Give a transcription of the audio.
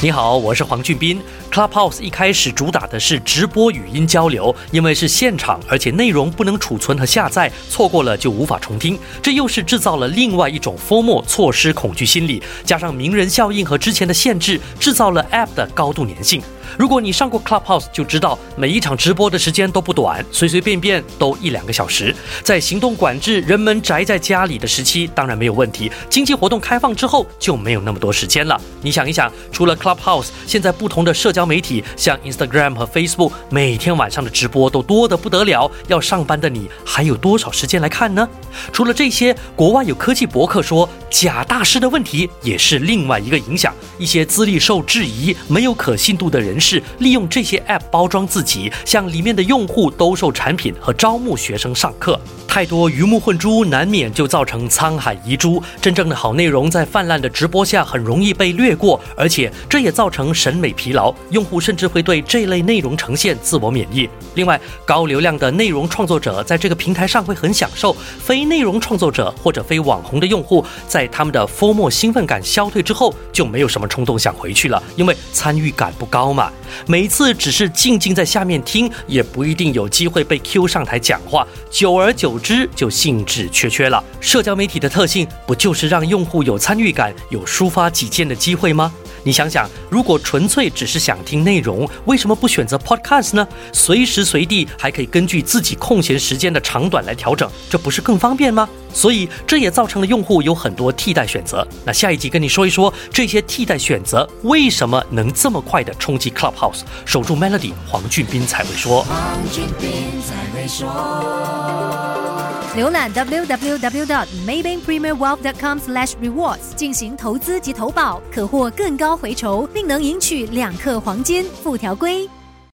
你好，我是黄俊斌。Clubhouse 一开始主打的是直播语音交流，因为是现场，而且内容不能储存和下载，错过了就无法重听。这又是制造了另外一种 FOMO 错失恐惧心理，加上名人效应和之前的限制，制造了 App 的高度粘性。如果你上过 Clubhouse，就知道每一场直播的时间都不短，随随便便都一两个小时。在行动管制、人们宅在家里的时期，当然没有问题。经济活动开放之后，就没有那么多时间了。你想一想，除了 Clubhouse，现在不同的社交媒体，像 Instagram 和 Facebook，每天晚上的直播都多得不得了。要上班的你，还有多少时间来看呢？除了这些，国外有科技博客说，假大师的问题也是另外一个影响。一些资历受质疑、没有可信度的人士，利用这些 App 包装自己，向里面的用户兜售产品和招募学生上课。太多鱼目混珠，难免就造成沧海遗珠。真正的好内容在泛滥的直播下很容易被略过，而且这也造成审美疲劳，用户甚至会对这类内容呈现自我免疫。另外，高流量的内容创作者在这个平台上会很享受，非内容创作者或者非网红的用户，在在他们的 FOMO 兴奋感消退之后，就没有什么冲动想回去了，因为参与感不高嘛。每一次只是静静在下面听，也不一定有机会被 Q 上台讲话，久而久。之就兴致缺缺了。社交媒体的特性不就是让用户有参与感、有抒发己见的机会吗？你想想，如果纯粹只是想听内容，为什么不选择 Podcast 呢？随时随地还可以根据自己空闲时间的长短来调整，这不是更方便吗？所以这也造成了用户有很多替代选择。那下一集跟你说一说这些替代选择为什么能这么快的冲击 Clubhouse。守住 Melody，黄俊斌才会说。黄俊斌才会说。浏览 www.maybankpremierwealth.com/rewards 进行投资及投保，可获更高回酬，并能赢取两克黄金。附条规。